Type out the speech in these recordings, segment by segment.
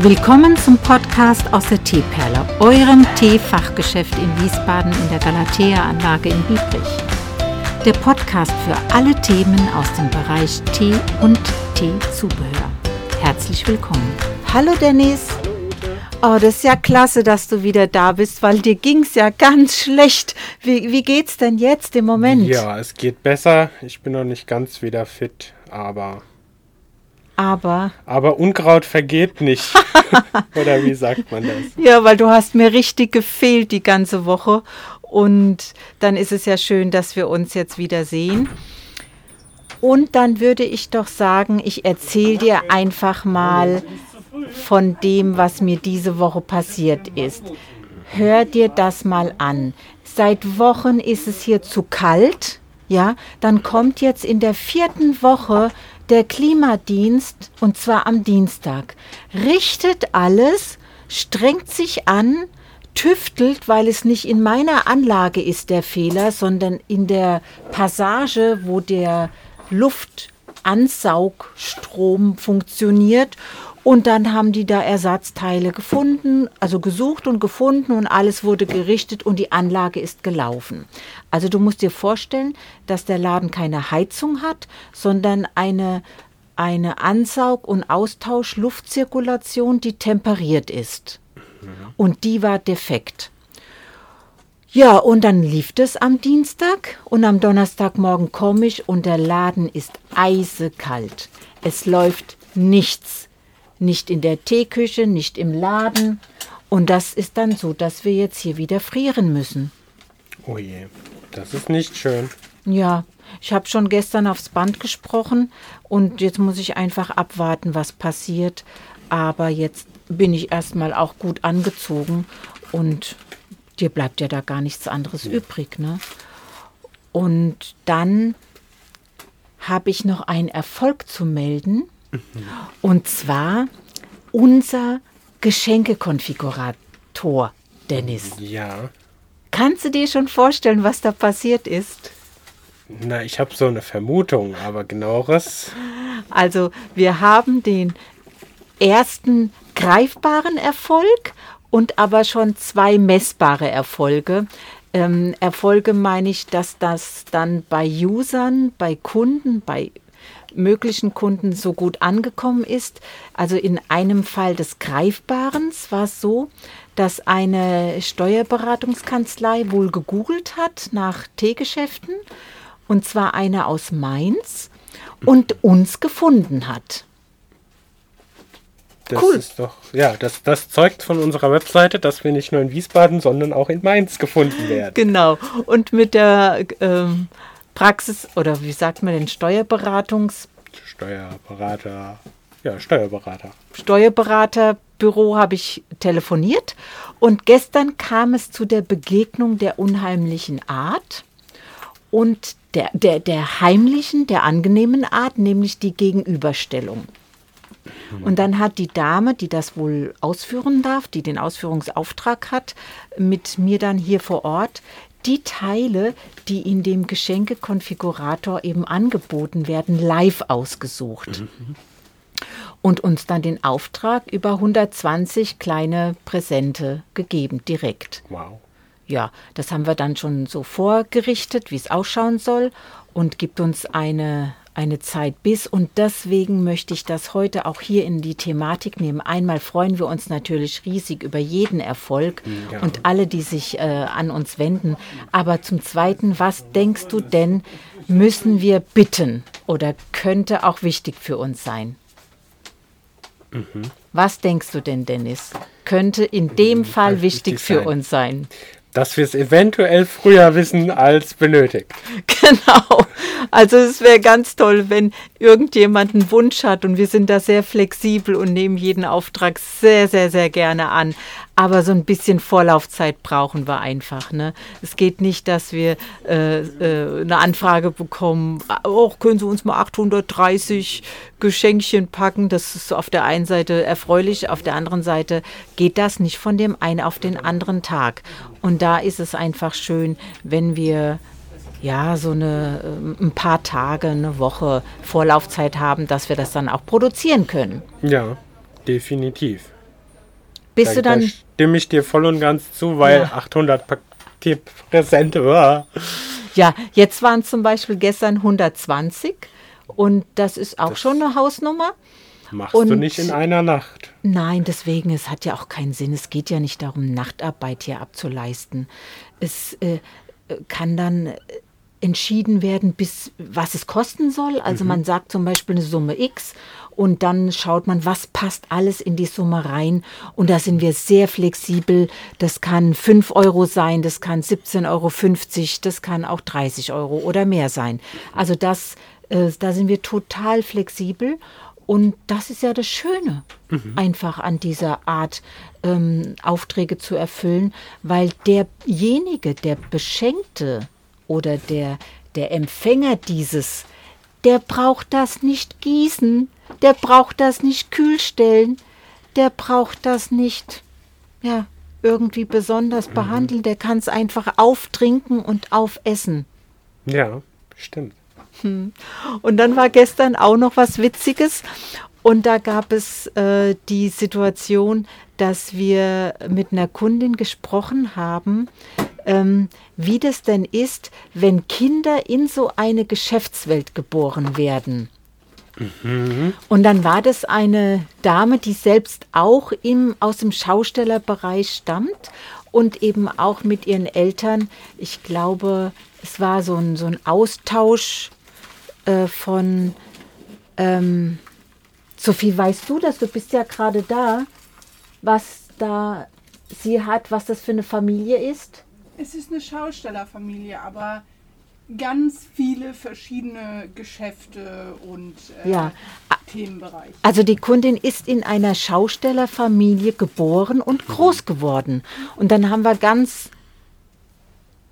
Willkommen zum Podcast aus der Teeperle, eurem Teefachgeschäft in Wiesbaden in der Galatea-Anlage in Biebrich. Der Podcast für alle Themen aus dem Bereich Tee und Teezubehör. Herzlich willkommen. Hallo Dennis. Oh, das ist ja klasse, dass du wieder da bist, weil dir ging es ja ganz schlecht. Wie, wie geht's denn jetzt im Moment? Ja, es geht besser. Ich bin noch nicht ganz wieder fit, aber aber. Aber Unkraut vergeht nicht. Oder wie sagt man das? Ja, weil du hast mir richtig gefehlt die ganze Woche. Und dann ist es ja schön, dass wir uns jetzt wieder sehen. Und dann würde ich doch sagen, ich erzähle dir einfach mal von dem, was mir diese Woche passiert ist. Hör dir das mal an. Seit Wochen ist es hier zu kalt. Ja, dann kommt jetzt in der vierten Woche der Klimadienst, und zwar am Dienstag, richtet alles, strengt sich an, tüftelt, weil es nicht in meiner Anlage ist der Fehler, sondern in der Passage, wo der Luftansaugstrom funktioniert und dann haben die da Ersatzteile gefunden, also gesucht und gefunden und alles wurde gerichtet und die Anlage ist gelaufen. Also du musst dir vorstellen, dass der Laden keine Heizung hat, sondern eine, eine Ansaug- und Austauschluftzirkulation, die temperiert ist. Und die war defekt. Ja, und dann lief es am Dienstag und am Donnerstagmorgen komme ich und der Laden ist eisekalt. Es läuft nichts nicht in der Teeküche, nicht im Laden. Und das ist dann so, dass wir jetzt hier wieder frieren müssen. Oh je, das ist nicht schön. Ja, ich habe schon gestern aufs Band gesprochen und jetzt muss ich einfach abwarten, was passiert. Aber jetzt bin ich erstmal auch gut angezogen und dir bleibt ja da gar nichts anderes ja. übrig. Ne? Und dann habe ich noch einen Erfolg zu melden. Und zwar unser Geschenkekonfigurator, Dennis. Ja. Kannst du dir schon vorstellen, was da passiert ist? Na, ich habe so eine Vermutung, aber genaueres. Also, wir haben den ersten greifbaren Erfolg und aber schon zwei messbare Erfolge. Ähm, Erfolge meine ich, dass das dann bei Usern, bei Kunden, bei möglichen Kunden so gut angekommen ist. Also in einem Fall des Greifbarens war es so, dass eine Steuerberatungskanzlei wohl gegoogelt hat nach Teegeschäften, und zwar eine aus Mainz, und uns gefunden hat. Das cool. ist doch, ja, das, das zeugt von unserer Webseite, dass wir nicht nur in Wiesbaden, sondern auch in Mainz gefunden werden. Genau. Und mit der ähm, Praxis oder wie sagt man den Steuerberatungs Steuerberater, ja, Steuerberater. Steuerberaterbüro habe ich telefoniert und gestern kam es zu der Begegnung der unheimlichen Art und der, der, der heimlichen, der angenehmen Art, nämlich die Gegenüberstellung. Und dann hat die Dame, die das wohl ausführen darf, die den Ausführungsauftrag hat, mit mir dann hier vor Ort die Teile, die in dem Geschenkekonfigurator eben angeboten werden, live ausgesucht. Mhm. Und uns dann den Auftrag über 120 kleine Präsente gegeben, direkt. Wow. Ja, das haben wir dann schon so vorgerichtet, wie es ausschauen soll und gibt uns eine, eine Zeit bis. Und deswegen möchte ich das heute auch hier in die Thematik nehmen. Einmal freuen wir uns natürlich riesig über jeden Erfolg ja. und alle, die sich äh, an uns wenden. Aber zum Zweiten, was denkst du denn, müssen wir bitten oder könnte auch wichtig für uns sein? Mhm. Was denkst du denn, Dennis? Könnte in dem Fall wichtig für uns sein? Dass wir es eventuell früher wissen als benötigt. Genau. Also es wäre ganz toll, wenn irgendjemand einen Wunsch hat und wir sind da sehr flexibel und nehmen jeden Auftrag sehr, sehr, sehr gerne an. Aber so ein bisschen Vorlaufzeit brauchen wir einfach. Ne? Es geht nicht, dass wir äh, äh, eine Anfrage bekommen, oh, können Sie uns mal 830 Geschenkchen packen. Das ist auf der einen Seite erfreulich, auf der anderen Seite geht das nicht von dem einen auf den anderen Tag. Und da ist es einfach schön, wenn wir ja, so eine, äh, ein paar Tage, eine Woche Vorlaufzeit haben, dass wir das dann auch produzieren können. Ja, definitiv. Bis da, du dann da stimme ich dir voll und ganz zu, weil Ja. 800 Paketpräsente, uah. Ja, jetzt waren zum Beispiel gestern 120 und das ist auch schon eine Hausnummer. machst du Und- nicht in einer Nacht. Nein, deswegen, es hat ja auch keinen Sinn. Es geht ja nicht darum, Nachtarbeit hier abzuleisten. Es äh, äh, kann dann äh, entschieden werden, bis was es kosten soll. Also man sagt zum Beispiel eine Summe X und dann schaut man, was passt alles in die Summe rein. Und da sind wir sehr flexibel. Das kann 5 Euro sein, das kann 17,50 Euro, das kann auch 30 Euro oder mehr sein. Also das, äh, da sind wir total flexibel. Und das ist ja das Schöne, einfach an dieser Art ähm, Aufträge zu erfüllen, weil derjenige, der Beschenkte oder der, der Empfänger dieses, der braucht das nicht gießen, der braucht das nicht kühlstellen, der braucht das nicht, ja, irgendwie besonders behandeln, der kann es einfach auftrinken und aufessen. Ja, stimmt. Und dann war gestern auch noch was Witziges. Und da gab es äh, die Situation, dass wir mit einer Kundin gesprochen haben, ähm, wie das denn ist, wenn Kinder in so eine Geschäftswelt geboren werden. Und dann war das eine Dame, die selbst auch im, aus dem Schaustellerbereich stammt und eben auch mit ihren Eltern, ich glaube, es war so ein, so ein Austausch äh, von, ähm, Sophie, weißt du das? Du bist ja gerade da, was da sie hat, was das für eine Familie ist? Es ist eine Schaustellerfamilie, aber ganz viele verschiedene Geschäfte und äh, Ja. Themenbereiche. Also die Kundin ist in einer Schaustellerfamilie geboren und groß geworden. Und dann haben wir ganz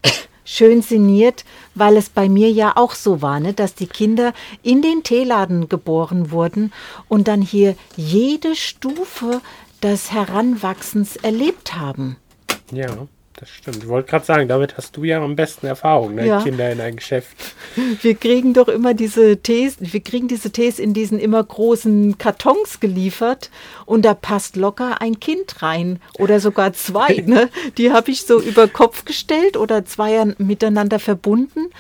schön sinniert, weil es bei mir ja auch so war, ne, dass die Kinder in den Teeladen geboren wurden und dann hier jede Stufe des Heranwachsens erlebt haben. Ja, das stimmt. Ich wollte gerade sagen, damit hast du ja am besten Erfahrung, ne? Ja. Kinder in ein Geschäft. Wir kriegen doch immer diese Tees, wir kriegen diese Tees in diesen immer großen Kartons geliefert und da passt locker ein Kind rein oder sogar zwei. Ne? Die habe ich so über Kopf gestellt oder zwei miteinander verbunden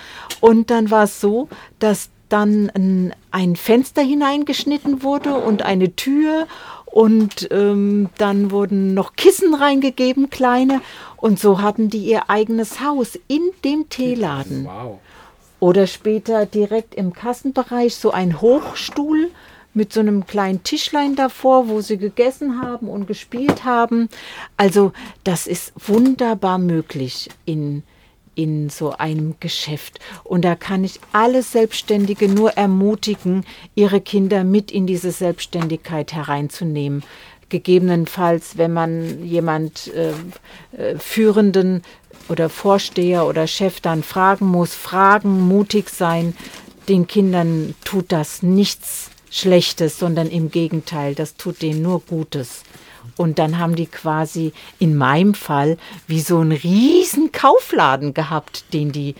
und dann war es so, dass dann ein, ein Fenster hineingeschnitten wurde und eine Tür und ähm, dann wurden noch Kissen reingegeben, kleine. Und so hatten die ihr eigenes Haus in dem Teeladen. Wow. Oder später direkt im Kassenbereich so ein Hochstuhl mit so einem kleinen Tischlein davor, wo sie gegessen haben und gespielt haben. Also das ist wunderbar möglich in, in so einem Geschäft. Und da kann ich alle Selbstständige nur ermutigen, ihre Kinder mit in diese Selbstständigkeit hereinzunehmen. Gegebenenfalls, wenn man jemand äh, äh, Führenden oder Vorsteher oder Chef dann fragen muss, fragen, mutig sein. Den Kindern tut das nichts Schlechtes, sondern im Gegenteil, das tut denen nur Gutes. Und dann haben die quasi in meinem Fall wie so einen riesen Kaufladen gehabt, den die,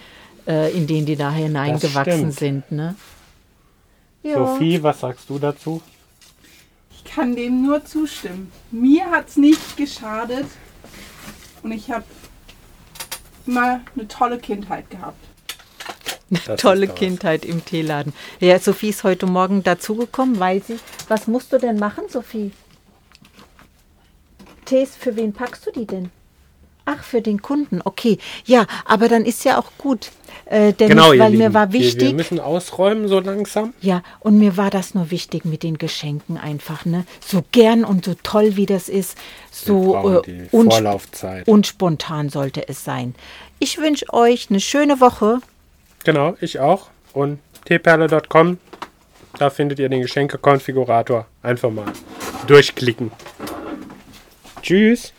äh, in den die da hineingewachsen sind. Ne? Sophie, was sagst du dazu? Ich kann dem nur zustimmen. Mir hat es nicht geschadet und ich habe immer eine tolle Kindheit gehabt. Das Tolle. Kindheit im Teeladen. Ja, Sophie ist heute Morgen dazugekommen, weil sie. Was musst du denn machen, Sophie? Tees, für wen packst du die denn? Ach, für den Kunden, okay. Ja, aber dann ist ja auch gut. Äh, denn Genau, weil mir Lieben. war Wir, wir wichtig. müssen ausräumen so langsam. Ja, und mir war das nur wichtig mit den Geschenken einfach, ne? So gern und so toll wie das ist, so äh, Vorlaufzeit. und spontan sollte es sein. Ich wünsche euch eine schöne Woche. Genau, ich auch. Und tperle.com, da findet ihr den Geschenkekonfigurator. Einfach mal durchklicken. Tschüss.